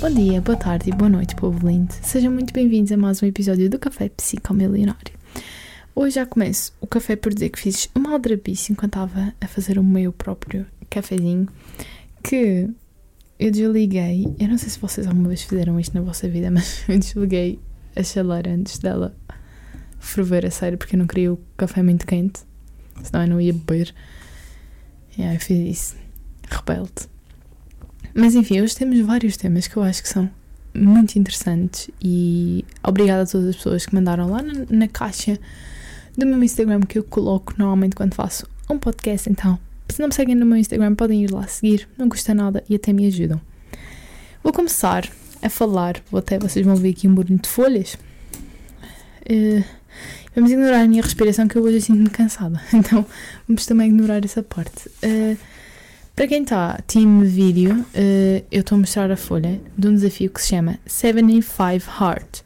Bom dia, boa tarde e boa noite, povo lindo. Sejam muito bem-vindos a mais um episódio do Café Psicomilionário. Hoje já começo o café por dizer que fiz uma aldrabice enquanto estava a fazer o meu próprio cafezinho, que eu desliguei, eu não sei se vocês alguma vez fizeram isto na vossa vida, mas eu desliguei a chaleira antes dela ferver a sério, porque eu não queria o café muito quente, senão eu não ia beber. E aí eu fiz isso, rebelde. Mas enfim, hoje temos vários temas que eu acho que são muito interessantes e obrigada a todas as pessoas que mandaram lá na, na caixa do meu Instagram que eu coloco normalmente quando faço um podcast. Então, se não me seguem no meu Instagram, podem ir lá seguir, não custa nada e até me ajudam. Vou começar a falar, vou até vocês vão ver aqui um barulho de folhas. Uh, vamos ignorar a minha respiração que eu hoje sinto-me cansada, então vamos também ignorar essa parte. Uh, para quem está team vídeo, uh, eu estou a mostrar a folha de um desafio que se chama 75 Hard,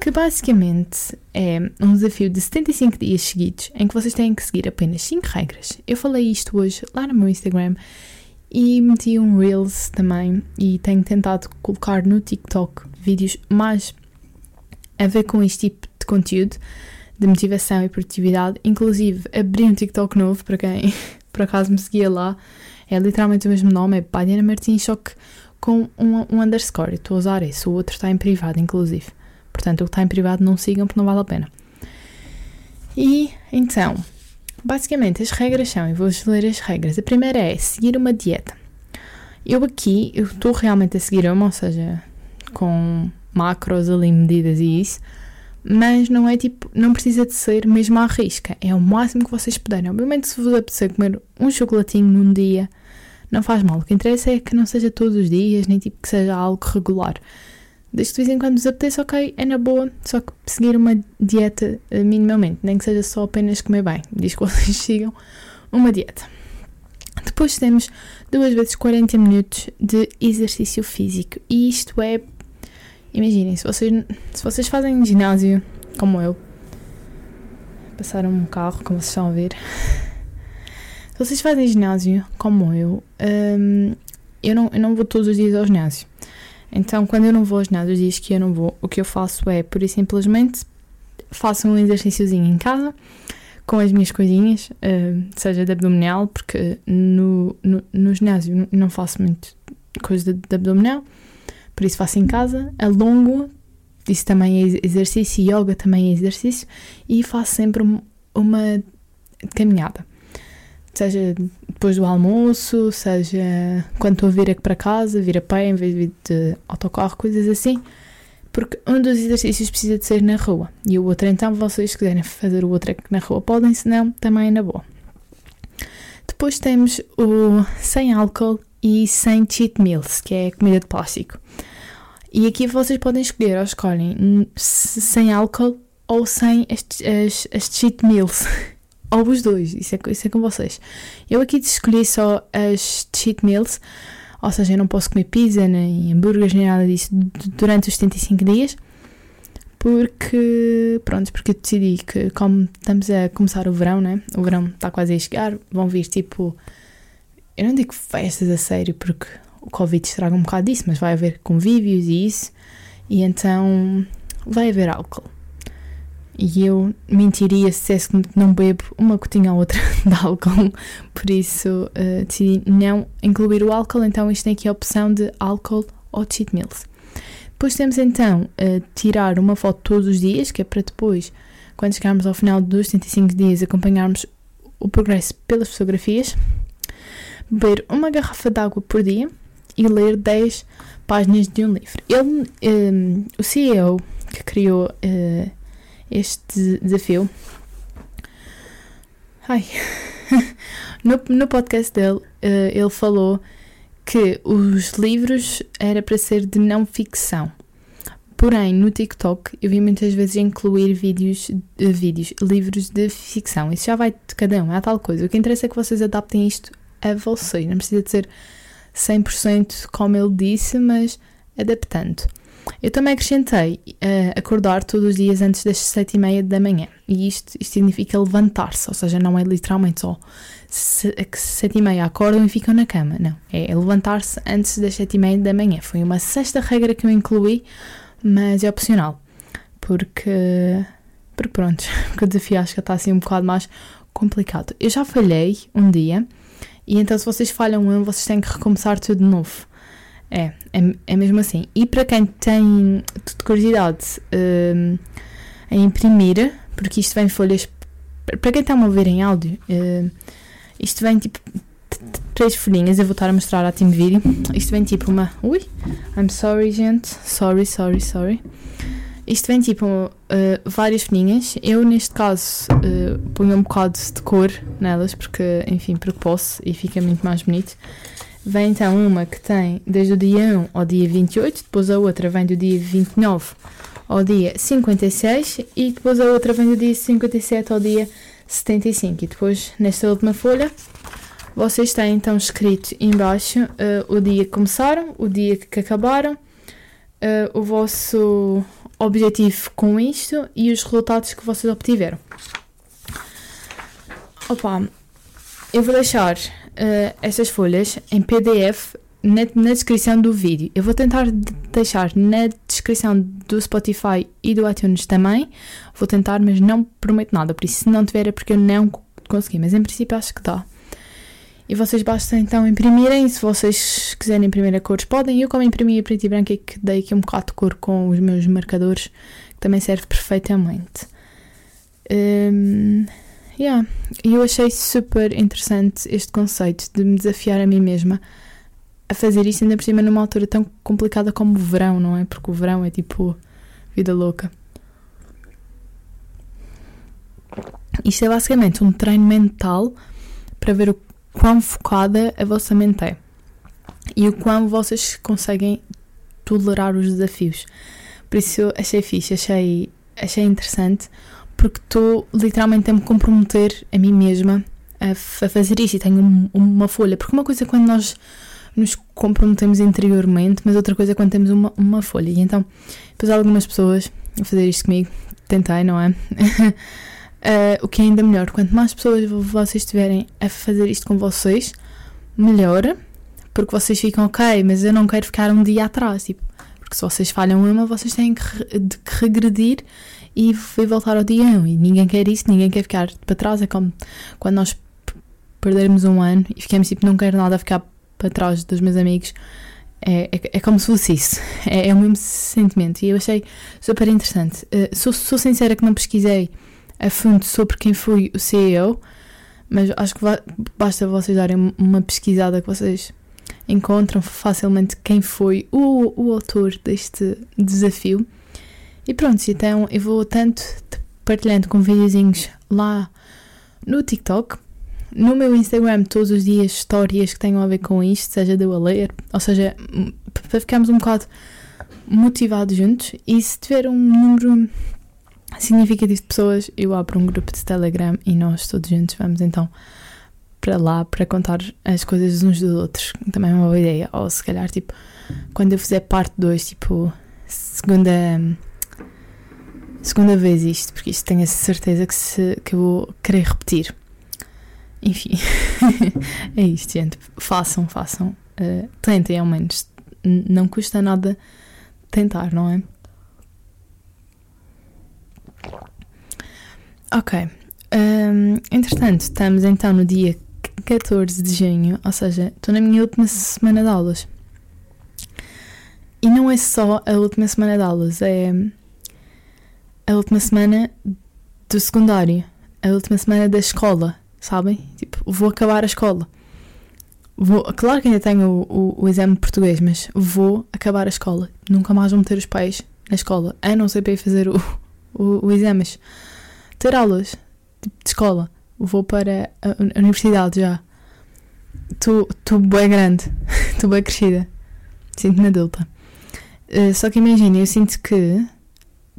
que basicamente é um desafio de 75 dias seguidos em que vocês têm que seguir apenas 5 regras. Eu falei isto hoje lá no meu Instagram e meti um Reels também e tenho tentado colocar no TikTok vídeos mais a ver com este tipo de conteúdo de motivação e produtividade. Inclusive, abri um TikTok novo para quem por acaso me seguia lá é literalmente o mesmo nome, é Padiana Martins, só que com um, um underscore. Estou a usar esse, o outro está em privado, inclusive. Portanto, o que está em privado não sigam porque não vale a pena. E então, basicamente, as regras são, e vou ler as regras. A primeira é seguir uma dieta. Eu aqui, eu estou realmente a seguir uma, ou seja, com macros ali, medidas e isso, mas não é tipo, não precisa de ser mesmo à risca, é o máximo que vocês puderem. Obviamente, se vos apetecer comer um chocolatinho num dia, não faz mal. O que interessa é que não seja todos os dias, nem tipo que seja algo regular. Desde de vez em quando vos apeteça, ok, é na boa, só que seguir uma dieta uh, minimamente, nem que seja só apenas comer bem. Diz que vocês sigam uma dieta. Depois temos duas vezes 40 minutos de exercício físico. E isto é. Imaginem, se vocês, se vocês fazem ginásio, como eu, passaram um carro, como vocês estão a ver. Se vocês fazem ginásio, como eu, um, eu, não, eu não vou todos os dias ao ginásio. Então, quando eu não vou ao ginásio, os dias que eu não vou, o que eu faço é, por e simplesmente, faço um exercíciozinho em casa, com as minhas coisinhas, uh, seja de abdominal, porque no, no, no ginásio não faço muito coisa de, de abdominal, por isso faço em casa, alongo, isso também é exercício, yoga também é exercício, e faço sempre uma caminhada seja depois do almoço, seja quando estou a vir para casa, vir a pé em vez de autocarro, coisas assim. Porque um dos exercícios precisa de ser na rua e o outro, então, vocês quiserem fazer o outro aqui na rua, podem, se não, também é na boa. Depois temos o sem álcool e sem cheat meals, que é comida de plástico. E aqui vocês podem escolher, ou escolhem sem álcool ou sem as, as, as cheat meals. ou os dois, isso é, isso é com vocês. Eu aqui escolhi só as cheat meals, ou seja, eu não posso comer pizza, nem hambúrgueres, nem nada disso durante os 75 dias, porque, pronto, porque eu decidi que como estamos a começar o verão, né, o verão está quase a chegar, vão vir tipo, eu não digo festas a sério, porque o Covid estraga um bocado disso, mas vai haver convívios e isso, e então vai haver álcool. E eu mentiria se dissesse que não bebo uma gotinha ou outra de álcool, por isso uh, decidi não incluir o álcool. Então, isto tem aqui a opção de álcool ou cheat meals. Depois temos então uh, tirar uma foto todos os dias, que é para depois, quando chegarmos ao final dos 75 dias, acompanharmos o progresso pelas fotografias. Beber uma garrafa de água por dia e ler 10 páginas de um livro. Ele, um, eh, o CEO que criou. Uh, este desafio. Ai. no, no podcast dele, uh, ele falou que os livros era para ser de não ficção. Porém, no TikTok eu vi muitas vezes incluir vídeos, uh, vídeos, livros de ficção. Isso já vai de cada um, é tal coisa. O que interessa é que vocês adaptem isto a vocês. Não precisa de ser 100% como ele disse, mas adaptando. Eu também acrescentei uh, acordar todos os dias antes das sete e meia da manhã. E isto, isto significa levantar-se, ou seja, não é literalmente só sete e meia acordam e ficam na cama. Não, é levantar-se antes das sete e meia da manhã. Foi uma sexta regra que eu incluí, mas é opcional. Porque, porque pronto, porque o desafio acho que está assim um bocado mais complicado. Eu já falhei um dia e então se vocês falham um, vocês têm que recomeçar tudo de novo. É, é, é mesmo assim. E para quem tem curiosidade um, em imprimir, porque isto vem em folhas. Para quem está a ouvir em áudio, uh, isto vem tipo três folhinhas. Eu vou estar a mostrar a Team Video. Isto vem tipo uma. Ui, I'm sorry, gente. Sorry, sorry, sorry. Isto vem tipo uh, várias folhinhas. Eu, neste caso, uh, ponho um bocado de cor nelas, porque, enfim, porque posso e fica muito mais bonito. Vem então uma que tem desde o dia 1 ao dia 28, depois a outra vem do dia 29 ao dia 56 e depois a outra vem do dia 57 ao dia 75. E depois, nesta última folha, vocês têm então escrito embaixo uh, o dia que começaram, o dia que acabaram, uh, o vosso objetivo com isto e os resultados que vocês obtiveram. Opa, eu vou deixar uh, estas folhas em PDF na, na, descrição do vídeo. Eu vou tentar deixar na descrição do Spotify e do iTunes também. Vou tentar, mas não prometo nada. Por isso, se não tiver, é porque eu não consegui. Mas em princípio, acho que dá. E vocês basta então imprimirem. Se vocês quiserem imprimir a cores, podem. Eu, como imprimi a preto e branco, é que dei aqui um bocado de cor com os meus marcadores, que também serve perfeitamente. Um, yeah. eu achei super interessante este conceito de me desafiar a mim mesma a fazer isto, ainda por cima numa altura tão complicada como o verão, não é? Porque o verão é tipo vida louca. Isto é basicamente um treino mental para ver o quão focada a vossa mente é e o quão vocês conseguem tolerar os desafios. Por isso achei fixe, achei, achei interessante, porque estou literalmente a me comprometer a mim mesma a, a fazer isto e tenho um, uma folha. Porque uma coisa é quando nós nos comprometemos interiormente, mas outra coisa é quando temos uma, uma folha. E então, depois algumas pessoas a fazer isto comigo, tentei, não é? Uh, o que é ainda melhor, quanto mais pessoas vocês tiverem a fazer isto com vocês, melhor, porque vocês ficam ok, mas eu não quero ficar um dia atrás, tipo, porque se vocês falham uma, vocês têm que, que regredir e, e voltar ao dia 1. E ninguém quer isso, ninguém quer ficar para trás. É como quando nós perdermos um ano e ficamos tipo, não quero nada ficar para trás dos meus amigos. É, é, é, como se fosse isso. É, é, o mesmo sentimento. E eu achei super interessante. Uh, sou, sou sincera que não pesquisei a fundo sobre quem foi o CEO, mas acho que basta vocês darem uma pesquisada que vocês encontram facilmente quem foi o, o autor deste desafio. E pronto, então eu vou tanto partilhando com videozinhos lá no TikTok, no meu Instagram todos os dias histórias que tenham a ver com isto, seja de eu a ler, ou seja, para ficarmos um bocado motivados juntos. E se tiver um número significativo de pessoas, eu abro um grupo de Telegram e nós todos juntos vamos então para lá para contar as coisas uns dos outros. Também é uma boa ideia. Ou se calhar, tipo, quando eu fizer parte 2, tipo, segunda. Segunda vez isto, porque isto tenho a certeza que, se, que eu vou querer repetir. Enfim, é isto, gente. Façam, façam. Uh, tentem, ao menos. Não custa nada tentar, não é? Ok. Um, entretanto, estamos então no dia 14 de junho, ou seja, estou na minha última semana de aulas. E não é só a última semana de aulas, é a última semana do secundário, a última semana da escola, sabem? Tipo, vou acabar a escola. Vou, claro que ainda tenho o, o, o exame de português, mas vou acabar a escola. Nunca mais vou meter os pais na escola, a não ser para ir fazer o, o, o exame. Mas ter aulas tipo, de escola. Vou para a, a universidade já. Estou bem grande. Estou bem crescida. Sinto-me adulta. Uh, só que imagina, eu sinto que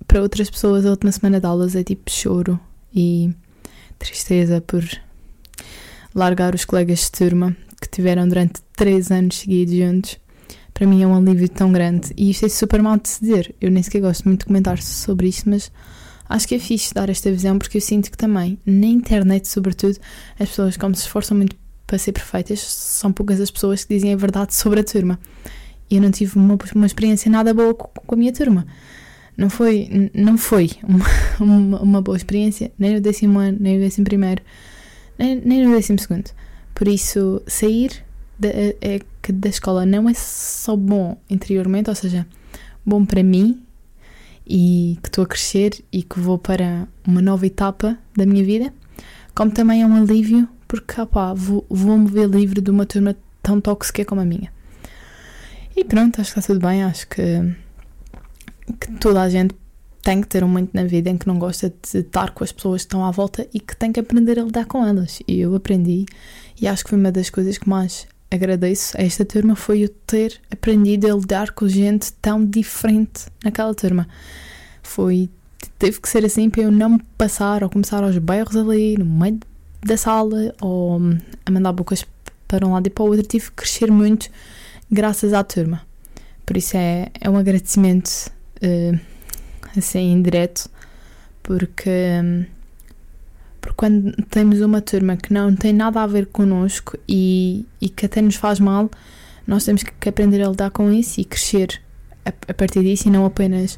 para outras pessoas a última semana de aulas é tipo choro e tristeza por largar os colegas de turma que tiveram durante três anos seguidos juntos para mim é um alívio tão grande. E isto é super mal de se dizer. Eu nem sequer gosto muito de comentar sobre isto, mas acho que é fixe dar esta visão porque eu sinto que também, na internet, sobretudo, as pessoas, como se esforçam muito para ser perfeitas, são poucas as pessoas que dizem a verdade sobre a turma. E eu não tive uma, uma experiência nada boa com, com a minha turma. Não foi, não foi uma, uma, uma, boa experiência, nem no décimo ano, nem no décimo primeiro, nem, nem no décimo segundo. Por isso, sair da, é, que da escola não é só bom interiormente, ou seja, bom para mim e que estou a crescer e que vou para uma nova etapa da minha vida, como também é um alívio porque opá, vou, vou-me ver livre de uma turma tão tóxica como a minha. E pronto, acho que está tudo bem, acho que, que toda a gente tem que ter um momento na vida em que não gosta de estar com as pessoas que estão à volta e que tem que aprender a lidar com elas. E eu aprendi, e acho que foi uma das coisas que mais agradeço a esta turma foi eu ter aprendido a lidar com gente tão diferente naquela turma. Foi teve que ser assim para eu não me passar ou começar aos berros ali no meio da sala ou a mandar bocas para um lado e para o outro. Tive que crescer muito graças à turma. Por isso é, é um agradecimento uh, assim indireto, porque. Um, porque quando temos uma turma que não tem nada a ver connosco e, e que até nos faz mal, nós temos que aprender a lidar com isso e crescer a, a partir disso e não apenas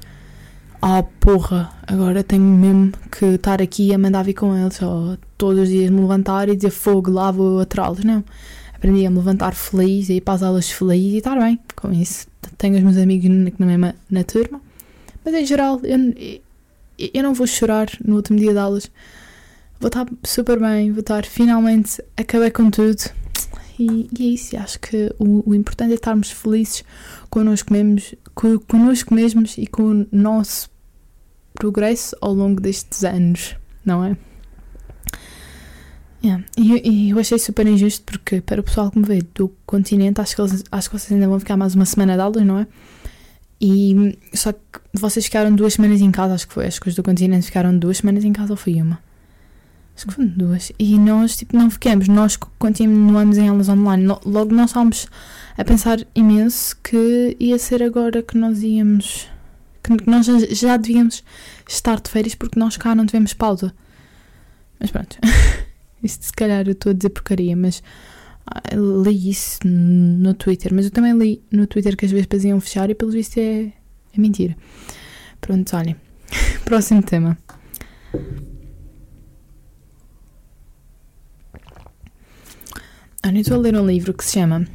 ah porra, agora tenho mesmo que estar aqui a mandar vir com eles ou todos os dias me levantar e dizer fogo, lá vou atrás Não, aprendi a me levantar feliz e ir para as aulas feliz e estar bem com isso. Tenho os meus amigos na, na mesma na turma, mas em geral eu, eu não vou chorar no último dia de aulas vou estar super bem, vou estar finalmente acabei com tudo. E, e é isso, acho que o, o, importante é estarmos felizes connosco mesmos, connosco mesmos e com o nosso progresso ao longo destes anos, não é? Yeah. E, e eu achei super injusto porque para o pessoal que me vê do continente, acho que, eles, acho que vocês ainda vão ficar mais uma semana de aulas, não é? E só que vocês ficaram duas semanas em casa, acho que foi. As coisas do continente ficaram duas semanas em casa ou foi uma? Acho que foram duas. E nós, tipo, não ficamos. Nós continuamos em aulas online. Logo nós estávamos a pensar imenso que ia ser agora que nós íamos. que nós já devíamos estar de férias porque nós cá não tivemos pausa. Mas pronto. Isto se calhar eu estou a dizer porcaria, mas li isso no Twitter. Mas eu também li no Twitter que as vespas iam fechar e pelo visto é, é mentira. Pronto, olhem. Próximo tema. Eu estou a ler um livro que se chama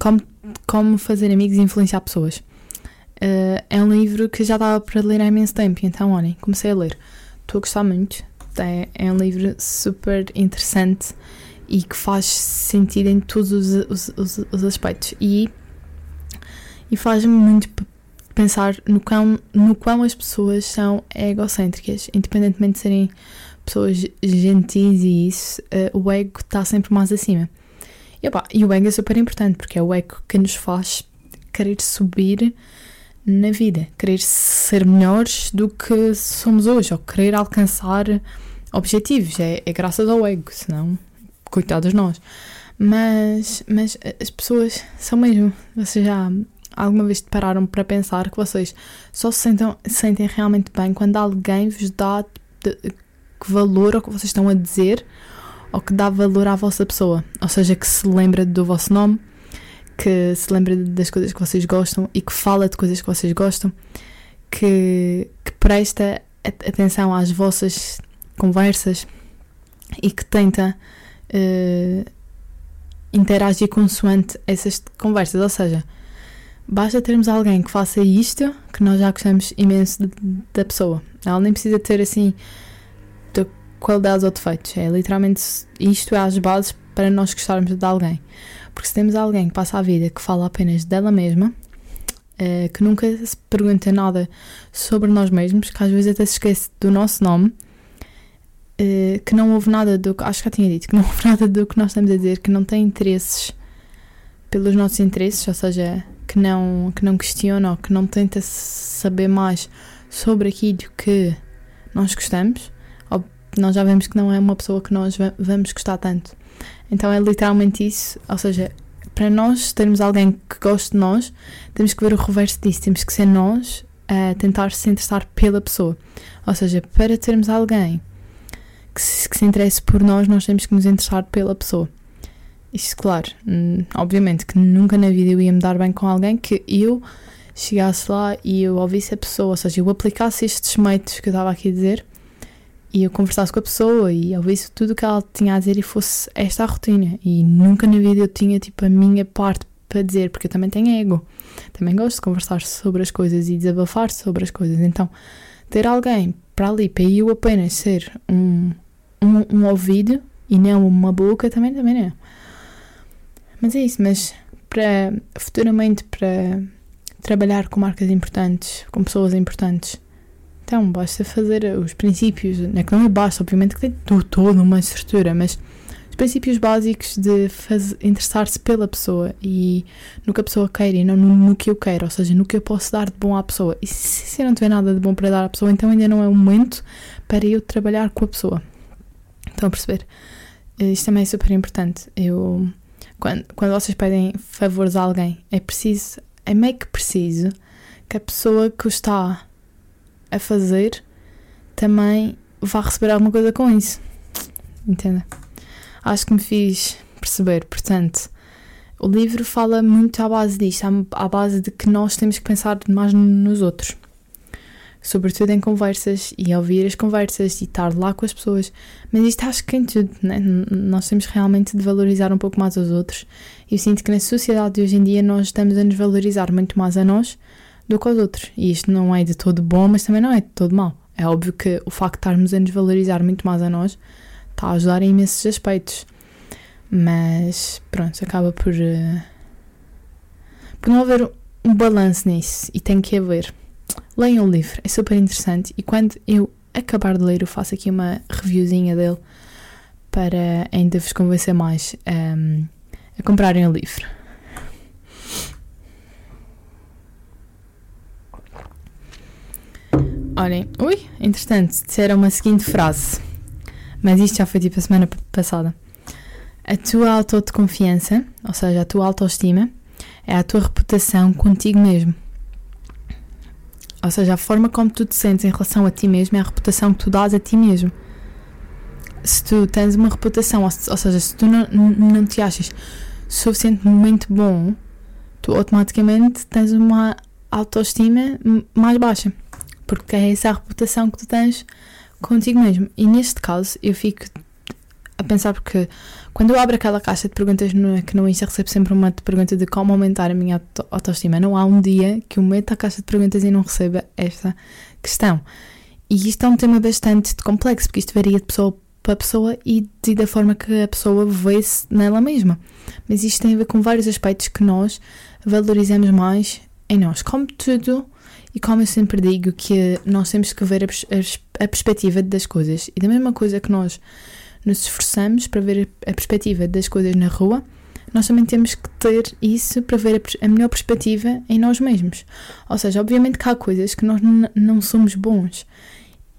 Como, Como Fazer Amigos e Influenciar Pessoas. Uh, é um livro que já estava para ler há imenso tempo, então olhem, comecei a ler. Estou a gostar muito. É, é um livro super interessante e que faz sentido em todos os, os, os, os aspectos. E, e faz-me muito pensar no quão, no quão as pessoas são egocêntricas, independentemente de serem pessoas gentis e isso, uh, o ego está sempre mais acima. E, opa, e o ego é super importante porque é o ego que nos faz querer subir na vida, querer ser melhores do que somos hoje, ou querer alcançar objetivos. É, é graças ao ego, senão, coitados nós. Mas, mas as pessoas são mesmo. Vocês já alguma vez pararam para pensar que vocês só se sentam, sentem realmente bem quando alguém vos dá que valor ao que vocês estão a dizer ou que dá valor à vossa pessoa. Ou seja, que se lembra do vosso nome, que se lembra das coisas que vocês gostam e que fala de coisas que vocês gostam, que, que presta atenção às vossas conversas e que tenta uh, interagir consoante essas conversas. Ou seja, basta termos alguém que faça isto que nós já gostamos imenso da pessoa. Ela nem precisa ter assim qualidades ou defeitos. É literalmente isto é as bases para nós gostarmos de alguém. Porque se temos alguém que passa a vida que fala apenas dela mesma, uh, que nunca se pergunta nada sobre nós mesmos, que às vezes até se esquece do nosso nome, uh, que não houve nada do que. Acho que já tinha dito, que não houve nada do que nós estamos a dizer, que não tem interesses pelos nossos interesses, ou seja, que não, que não questiona ou que não tenta saber mais sobre aquilo que nós gostamos nós já vemos que não é uma pessoa que nós vamos gostar tanto. Então é literalmente isso, ou seja, para nós termos alguém que goste de nós, temos que ver o reverso disso, temos que ser nós a tentar se interessar pela pessoa. Ou seja, para termos alguém que se, que se interesse por nós, nós temos que nos interessar pela pessoa. Isto, claro, hum, obviamente que nunca na vida eu ia me dar bem com alguém que eu chegasse lá e eu ouvisse a pessoa, ou seja, eu aplicasse estes métodos que eu estava aqui a dizer e eu conversasse com a pessoa e ouvisse tudo o que ela tinha a dizer e fosse esta a rotina. E nunca na vida eu tinha tipo a minha parte para dizer, porque eu também tenho ego. Também gosto de conversar sobre as coisas e desabafar sobre as coisas. Então, ter alguém para ali, para eu apenas ser um, um, um ouvido e não uma boca, também, também não. Mas é isso, mas para futuramente para trabalhar com marcas importantes, com pessoas importantes, então basta fazer os princípios, não é que não é basta, obviamente que tem toda uma estrutura, mas os princípios básicos de interessar-se pela pessoa e no que a pessoa quer e não no, no, que eu quero, ou seja, no que eu posso dar de bom à pessoa. E se, se eu não tiver nada de bom para dar à pessoa, então ainda não é o momento para eu trabalhar com a pessoa. Estão a perceber? Isto também é super importante. Eu quando, quando vocês pedem favores a alguém, é preciso, é meio que preciso que a pessoa que o está a fazer também vá receber alguma coisa com isso. Entenda? Acho que me fiz perceber. Portanto, o livro fala muito à base disto, à base de que nós temos que pensar mais nos outros sobretudo em conversas e ouvir as conversas e estar lá com as pessoas. Mas isto acho que em tudo, né? nós temos realmente de valorizar um pouco mais os outros. E eu sinto que na sociedade de hoje em dia nós estamos a nos valorizar muito mais a nós do que aos outros. E isto não é de todo bom, mas também não é de todo mau. É óbvio que o facto de estarmos a nos valorizar muito mais a nós está a ajudar em imensos aspectos. Mas pronto, acaba por, uh, por não haver um balanço nisso e tem que haver. Leiam o livro, é super interessante e quando eu acabar de ler eu faço aqui uma reviewzinha dele para ainda vos convencer mais um, a comprarem o livro. Olhem, ui, interessante, disseram uma seguinte frase, mas isto já foi tipo a semana passada. A tua autoconfiança, ou seja, a tua autoestima, é a tua reputação contigo mesmo. Ou seja, a forma como tu te sentes em relação a ti mesmo é a reputação que tu dás a ti mesmo. Se tu tens uma reputação, ou, seja, se tu não, não te achas suficientemente bom, tu automaticamente tens uma autoestima mais baixa. Porque é essa a reputação que tu tens contigo mesmo. E neste caso, eu fico a pensar porque quando eu abro aquela caixa de perguntas no, que no Insta recebo sempre uma pergunta de como aumentar a minha autoestima. Não há um dia que eu meta a caixa de perguntas e não receba esta questão. E isto é um tema bastante complexo, porque isto varia de pessoa para pessoa e de, da forma que a pessoa vê-se nela mesma. Mas isto tem a ver com vários aspectos que nós valorizamos mais em nós. Como tudo, e como eu sempre digo, que nós temos que ver a, a, a perspectiva das coisas. E da mesma coisa que nós nos esforçamos para ver a perspectiva das coisas na rua, nós também temos que ter isso para ver a melhor perspectiva em nós mesmos. Ou seja, obviamente que há coisas que nós não somos bons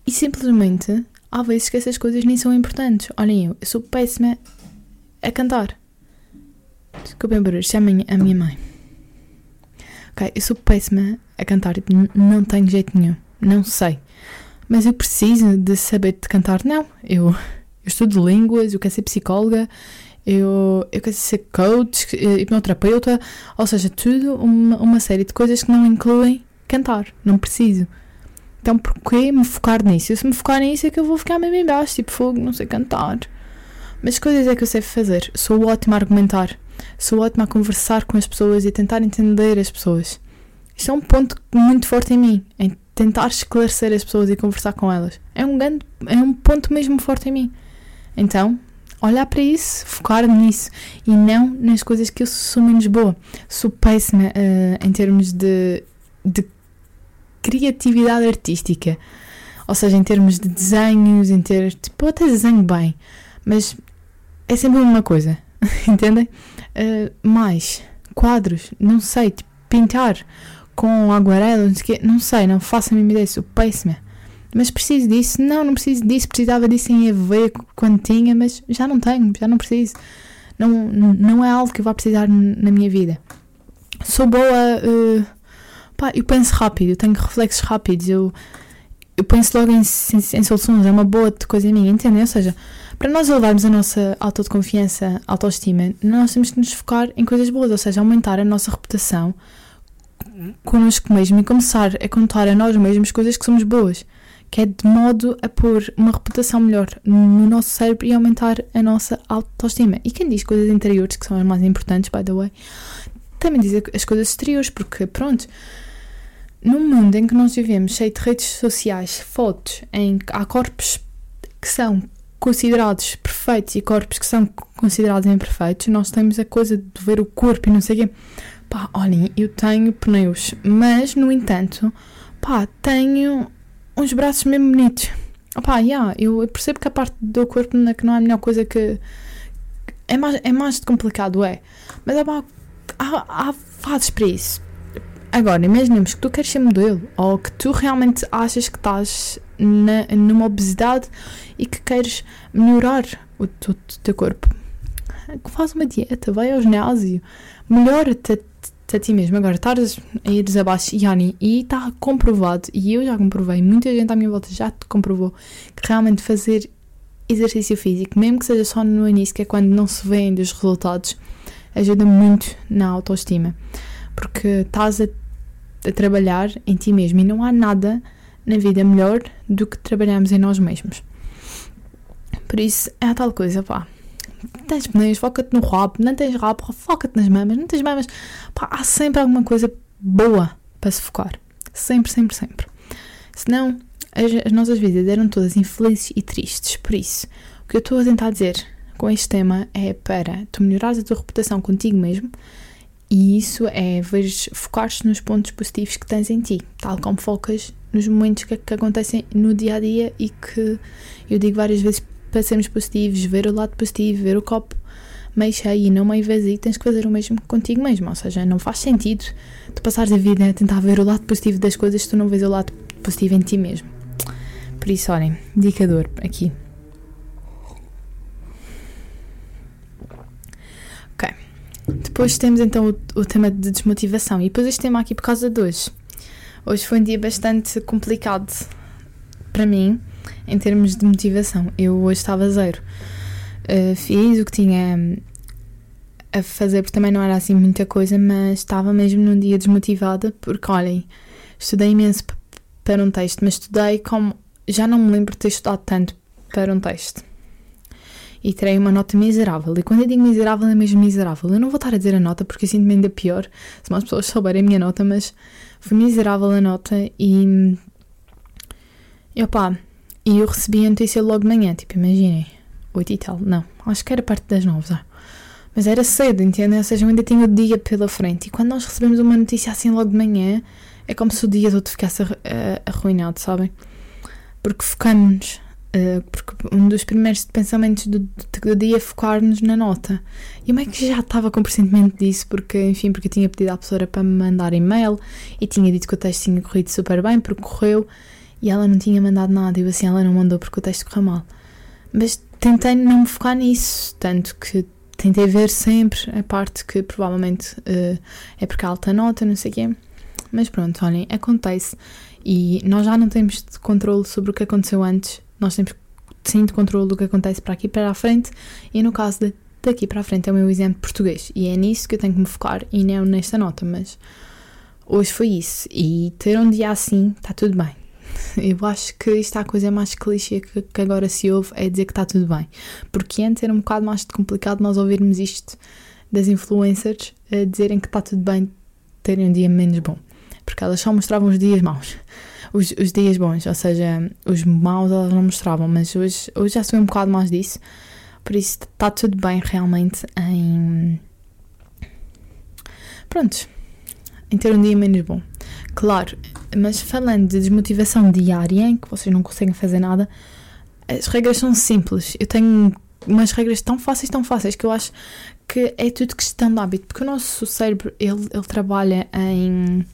e simplesmente há vezes que essas coisas nem são importantes. Olhem, eu, eu sou péssima a cantar. Desculpem barulho, chamem a minha mãe. Ok, eu sou péssima a cantar, tipo, não tenho jeito nenhum, não sei. Mas eu preciso de saber de cantar? Não, eu eu estudo línguas, eu quero ser psicóloga, eu, eu quero ser coach, eh, hipnoterapeuta, ou seja, tudo uma, uma série de coisas que não incluem cantar, não preciso. Então, porquê me focar nisso? se me focar nisso é que eu vou ficar mesmo embaixo, tipo fogo, não sei cantar. Mas coisas é que eu sei fazer? Sou ótima a argumentar, sou ótima a conversar com as pessoas e a tentar entender as pessoas. Isto é um ponto muito forte em mim, em tentar esclarecer as pessoas e conversar com elas. É um, grande, é um ponto mesmo forte em mim. Então, olhar para isso, focar nisso e não nas coisas que eu sou menos boa. Sou péssima uh, em termos de, de criatividade artística. Ou seja, em termos de desenhos, em ter. Tipo, eu até desenho bem, mas é sempre uma coisa, entendem? Uh, mais quadros, não sei, tipo, pintar com aguarela, não sei, não faço a mínima ideia, sou péssima. Mas preciso disso? Não, não preciso disso. Precisava disso em EV quando tinha, mas já não tenho, já não preciso. não, não é algo que eu vá precisar na minha vida. Sou boa. Uh, pá, eu penso rápido, eu tenho reflexos rápidos, eu, eu penso logo em, em, em soluções, é uma boa coisa em mim, entendem? Ou seja, para nós elevarmos a nossa autoconfiança, autoestima, nós temos que nos focar em coisas boas, ou seja, aumentar a nossa reputação connosco mesmo e começar a contar a nós mesmos coisas que somos boas que é de modo a pôr uma reputação melhor no nosso cérebro e aumentar a nossa autoestima. E quem diz coisas interiores, que são as mais importantes, by the way, também diz as coisas exteriores, porque pronto, num mundo em que nós vivemos cheio de redes sociais, fotos, em que há corpos que são considerados perfeitos e corpos que são considerados imperfeitos, nós temos a coisa de ver o corpo e não sei o quê. Pá, olhem, eu tenho pneus, mas no entanto, pá, tenho uns braços mesmo bonitos. Opá, yeah, eu percebo que a parte do corpo não é, que não é a melhor coisa que. É mais, é mais complicado, é. Mas há, há fases para isso. Agora, imaginemos que tu queres ser modelo ou que tu realmente achas que estás na, numa obesidade e que queres melhorar o, o, o teu corpo. Faz uma dieta, vai ao ginásio, melhora-te a ti mesmo. Agora, estás a ir abaixo, Yani, e está comprovado, e eu já comprovei, muita gente à minha volta já te comprovou, que realmente fazer exercício físico, mesmo que seja só no início, que é quando não se vêem dos resultados, ajuda muito na autoestima. Porque estás a, a trabalhar em ti mesmo e não há nada na vida melhor do que trabalharmos em nós mesmos. Por isso, é a tal coisa, pá tens pneus, foca-te no rabo, não tens rabo, foca-te nas mamas, não tens mamas. Pá, há sempre alguma coisa boa para se focar. Sempre, sempre, sempre. Senão, as, as nossas vidas eram todas infelizes e tristes. Por isso, o que eu estou a tentar dizer com este tema é para tu melhorares a tua reputação contigo mesmo e isso é focar-te nos pontos positivos que tens em ti, tal como focas nos momentos que, que acontecem no dia a dia e que eu digo várias vezes para sermos positivos, ver o lado positivo, ver o copo meio cheio e não meio vazio, tens que fazer o mesmo contigo mesmo. Ou seja, não faz sentido tu passares a vida a tentar ver o lado positivo das coisas se tu não vês o lado positivo em ti mesmo. Por isso, olhem, indicador aqui. Ok. Depois temos então o, o tema de desmotivação. E depois este tema aqui por causa de hoje. Hoje foi um dia bastante complicado para mim em termos de motivação. Eu hoje estava zero. Uh, fiz o que tinha a fazer, porque também não era assim muita coisa, mas estava mesmo num dia desmotivada, porque olhem, estudei imenso para um texto, mas estudei como. Já não me lembro de ter estudado tanto para um texto. E terei uma nota miserável. E quando eu digo miserável, é mesmo miserável. Eu não vou estar a dizer a nota porque eu sinto-me ainda pior se mais pessoas souberem a minha nota, mas foi miserável a nota e. E opá, e eu recebi a notícia logo de manhã, tipo, imaginem, 8 e tal, não, acho que era parte das 9, ah. mas era cedo, entendem? Ou seja, eu ainda tinha o dia pela frente. E quando nós recebemos uma notícia assim logo de manhã, é como se o dia todo ficasse arruinado, sabem? Porque focamos-nos. Uh, porque um dos primeiros pensamentos do, do, dia é focar-nos na nota. E eu é que já estava com pressentimento disso, porque, enfim, porque eu tinha pedido à professora para me mandar e-mail e tinha dito que o texto tinha corrido super bem, porque correu e ela não tinha mandado nada. Eu assim, ela não mandou porque o texto correu mal. Mas tentei não me focar nisso, tanto que tentei ver sempre a parte que provavelmente uh, é porque há alta nota, não sei o quê. Mas pronto, olhem, acontece. E nós já não temos controle sobre o que aconteceu antes, nós temos sim de controle do que acontece para aqui para a frente. E no caso de, daqui para a frente é o meu exemplo português. E é nisso que eu tenho que me focar e não nesta nota. Mas hoje foi isso. E ter um dia assim está tudo bem. Eu acho que isto é a coisa mais clichê que, que agora se ouve é dizer que está tudo bem. Porque antes era um bocado mais complicado nós ouvirmos isto das influencers a dizerem que está tudo bem terem um dia menos bom. Porque elas só mostravam os dias maus. Os, os dias bons, ou seja, os maus elas não mostravam, mas hoje, hoje já sou um bocado mais disso. Por isso está tudo bem realmente em. Prontos, em ter um dia menos bom. Claro, mas falando de desmotivação diária, em que vocês não conseguem fazer nada, as regras são simples. Eu tenho umas regras tão fáceis, tão fáceis, que eu acho que é tudo questão de hábito, porque o nosso cérebro ele, ele trabalha em,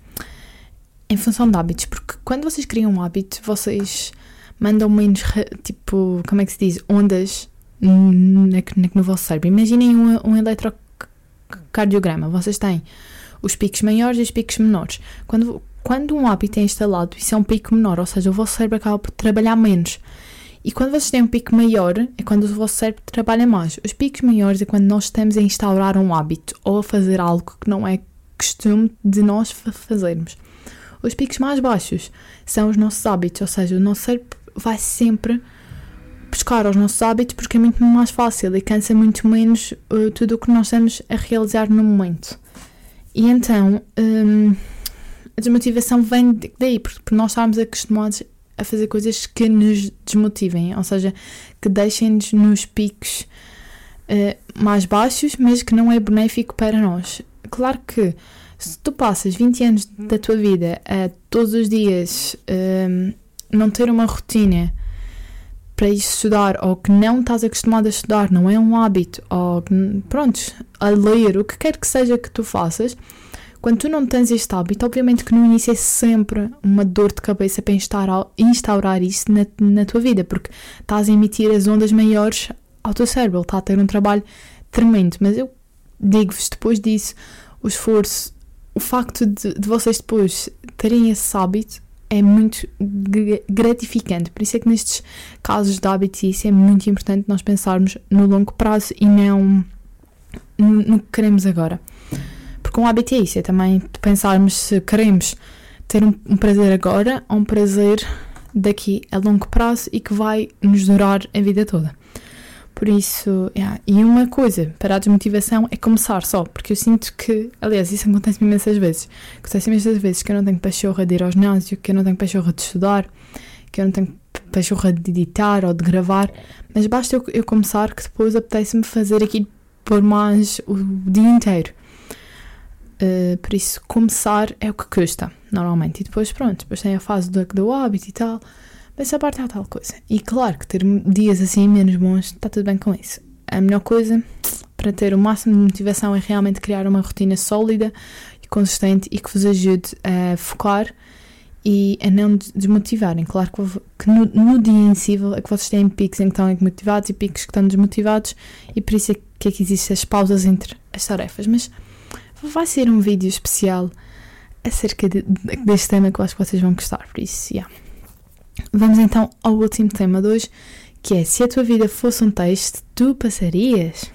em função de hábitos, porque quando vocês criam um hábito, vocês mandam menos, tipo, como é que se diz, ondas no vosso cérebro. Imaginem um, um eletrocardiograma. Vocês têm os picos maiores e os picos menores. Quando, quando um hábito é instalado, isso é um pico menor, ou seja, o vosso cérebro acaba por trabalhar menos. E quando vocês têm um pico maior, é quando o vosso cérebro trabalha mais. Os picos maiores é quando nós estamos a instaurar um hábito ou a fazer algo que não é costume de nós fazermos. Os picos mais baixos são os nossos hábitos, ou seja, o nosso cérebro vai sempre buscar os nossos hábitos porque é muito mais fácil e cansa muito menos uh, tudo o que nós estamos a realizar no momento. E então um, a desmotivação vem daí, porque nós estamos acostumados a fazer coisas que nos desmotivem, ou seja, que deixem-nos nos picos uh, mais baixos, mas que não é benéfico para nós. Claro que se tu passas 20 anos da tua vida a todos os dias um, não ter uma rotina para estudar ou que não estás acostumado a estudar, não é um hábito, ou pronto, a ler, o que quer que seja que tu faças, quando tu não tens este hábito, obviamente que no início é sempre uma dor de cabeça para instaurar, instaurar isso na, na tua vida, porque estás a emitir as ondas maiores ao teu cérebro, ele está a ter um trabalho tremendo, mas eu digo-vos depois disso, o esforço, o facto de, de vocês depois terem esse hábito é muito gratificante. Por isso é que nestes casos de hábito isso é muito importante nós pensarmos no longo prazo e não no que queremos agora. Porque um hábito é isso, é também pensarmos se queremos ter um, um prazer agora ou um prazer daqui a longo prazo e que vai nos durar a vida toda. Por isso, yeah. e uma coisa para a desmotivação é começar só, porque eu sinto que, aliás, isso acontece imensas vezes. Acontece imensas vezes que eu não tenho pachorra de ir ao ginásio, que eu não tenho pachorra de estudar, que eu não tenho pachorra de editar ou de gravar, mas basta eu, eu começar que depois apetece-me fazer aquilo por mais o dia inteiro. Uh, por isso, começar é o que custa, normalmente. E depois, pronto, depois tem a fase do, do hábito e tal. Mas essa parte é tal coisa. E claro que ter dias assim menos bons, está tudo bem com isso. A melhor coisa para ter o máximo de motivação é realmente criar uma rotina sólida e consistente e que vos ajude a focar e a não desmotivarem. Claro que, no, no, dia em si é que vocês têm picos em que estão motivados e picos que estão desmotivados e por isso é que, é que existem as pausas entre as tarefas. Mas vai ser um vídeo especial acerca de, deste tema que eu acho que vocês vão gostar. Por isso, yeah. Vamos então ao último tema de hoje, que é se a tua vida fosse um texto, tu passarias?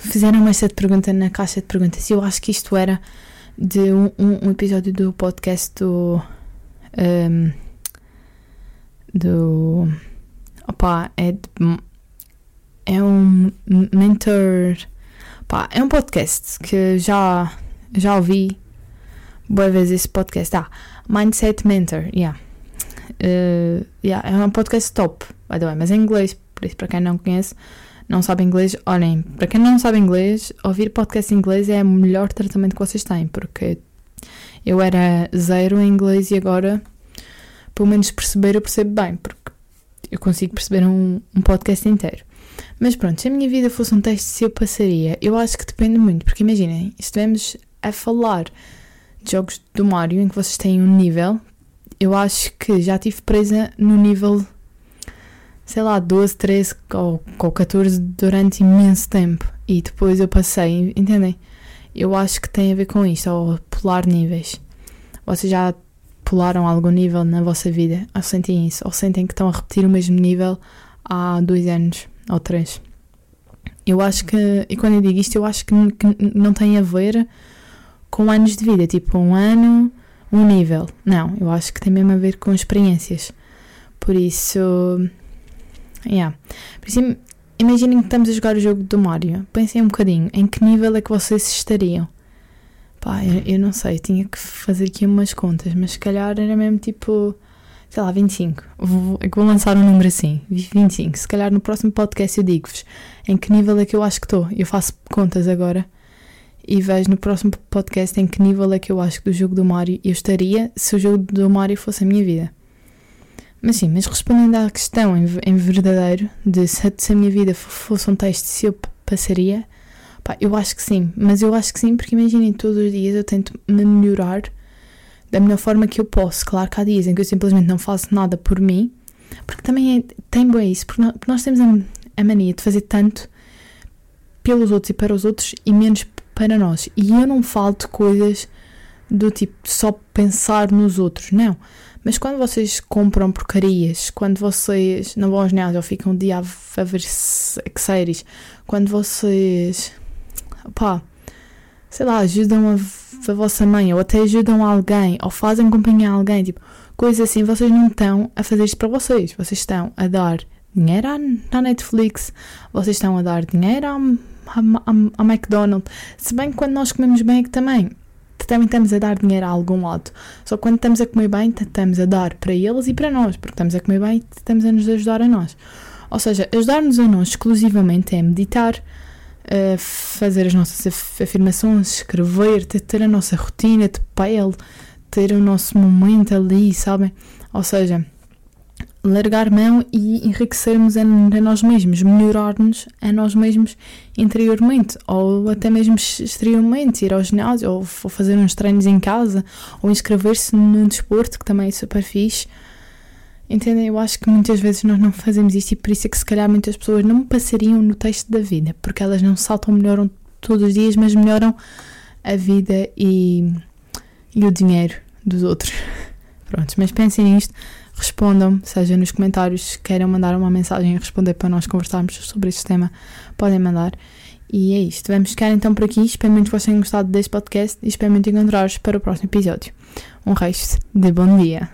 Fizeram esta pergunta na caixa de perguntas e eu acho que isto era de um, um, um episódio do podcast do. Um, do. Opa, é de, é um mentor. É um podcast que já, já ouvi boa vez esse podcast. Ah, Mindset Mentor, yeah. Uh, yeah. É um podcast top, by the way, mas em inglês, por isso, para quem não conhece, não sabe inglês, olhem, para quem não sabe inglês, ouvir podcast em inglês é o melhor tratamento que vocês têm, porque eu era zero em inglês e agora, pelo menos perceber, eu percebo bem, porque eu consigo perceber um, um podcast inteiro. Mas pronto, se a minha vida fosse um teste, se eu passaria, eu acho que depende muito, porque imaginem, estivemos a falar jogos do Mario em que vocês têm um nível, eu acho que já estive presa no nível, sei lá, 12, 13 ou, ou 14 durante imenso tempo. E depois eu passei, entendem? Eu acho que tem a ver com isto, ou pular níveis. Vocês já pularam algum nível na vossa vida? Ou sentem isso? Ou sentem que estão a repetir o mesmo nível há dois anos ou três? Eu acho que, e quando eu digo isto, eu acho que, que não tem a ver com anos de vida, tipo um ano, um nível. Não, eu acho que tem mesmo a ver com experiências. Por isso, yeah. Por isso, imaginem que estamos a jogar o jogo do Mario. Pensem um bocadinho, em que nível é que vocês estariam? Pá, eu, eu não sei, tinha que fazer aqui umas contas, mas se calhar era mesmo tipo, sei lá, 25. Vou, é vou lançar um número assim, 25. Se calhar no próximo podcast eu digo-vos em que nível é que eu acho que estou. Eu faço contas agora e vejo no próximo podcast em que nível é que eu acho que do jogo do Mario eu estaria se o jogo do Mario fosse a minha vida. Mas sim, mas respondendo à questão em, em verdadeiro de se, a minha vida fosse um teste, se eu passaria, pá, eu acho que sim. Mas eu acho que sim porque imaginem todos os dias eu tento me melhorar da melhor forma que eu posso. Claro que há dias em que eu simplesmente não faço nada por mim, Porque também é, tem bem isso, porque nós, porque nós temos a, a mania de fazer tanto pelos outros e para os outros e menos para nós. E eu não falo de coisas do tipo só pensar nos outros, não. Mas quando vocês compram porcarias, quando vocês não vão ao ginásio ou ficam um dia a ver séries, quando vocês, pá, sei lá, ajudam a, a vossa mãe ou até ajudam alguém ou fazem companhia a alguém, tipo, coisas assim, vocês não estão a fazer isto para vocês, vocês estão a dar dinheiro à, à Netflix, vocês estão a dar dinheiro à, à McDonald's, se bem que quando nós comemos bem é que também também estamos a dar dinheiro a algum lado. Só que quando estamos a comer bem, estamos a dar para eles e para nós, porque estamos a comer bem e estamos a nos ajudar a nós. Ou seja, ajudar-nos a nós exclusivamente é meditar, uh, fazer as nossas afirmações, escrever, ter, ter a nossa rotina de pele, ter o nosso momento ali, sabem? Ou seja, largar mão e enriquecermos a, a nós mesmos, melhorar-nos a nós mesmos interiormente ou até mesmo exteriormente, ir ao ginásio ou, fazer uns treinos em casa ou inscrever-se num desporto que também é super fixe. Entendem? Eu acho que muitas vezes nós não fazemos isto e por isso é que se calhar muitas pessoas não passariam no texto da vida, porque elas não saltam, melhoram todos os dias, mas melhoram a vida e, e o dinheiro dos outros. Pronto, mas pensem nisto respondam, seja nos comentários, queiram mandar uma mensagem e responder para nós conversarmos sobre este tema, podem mandar. E é isto. Vamos ficar então por aqui. Espero muito que vocês tenham gostado deste podcast e espero muito encontrar-vos para o próximo episódio. Um resto de bom dia.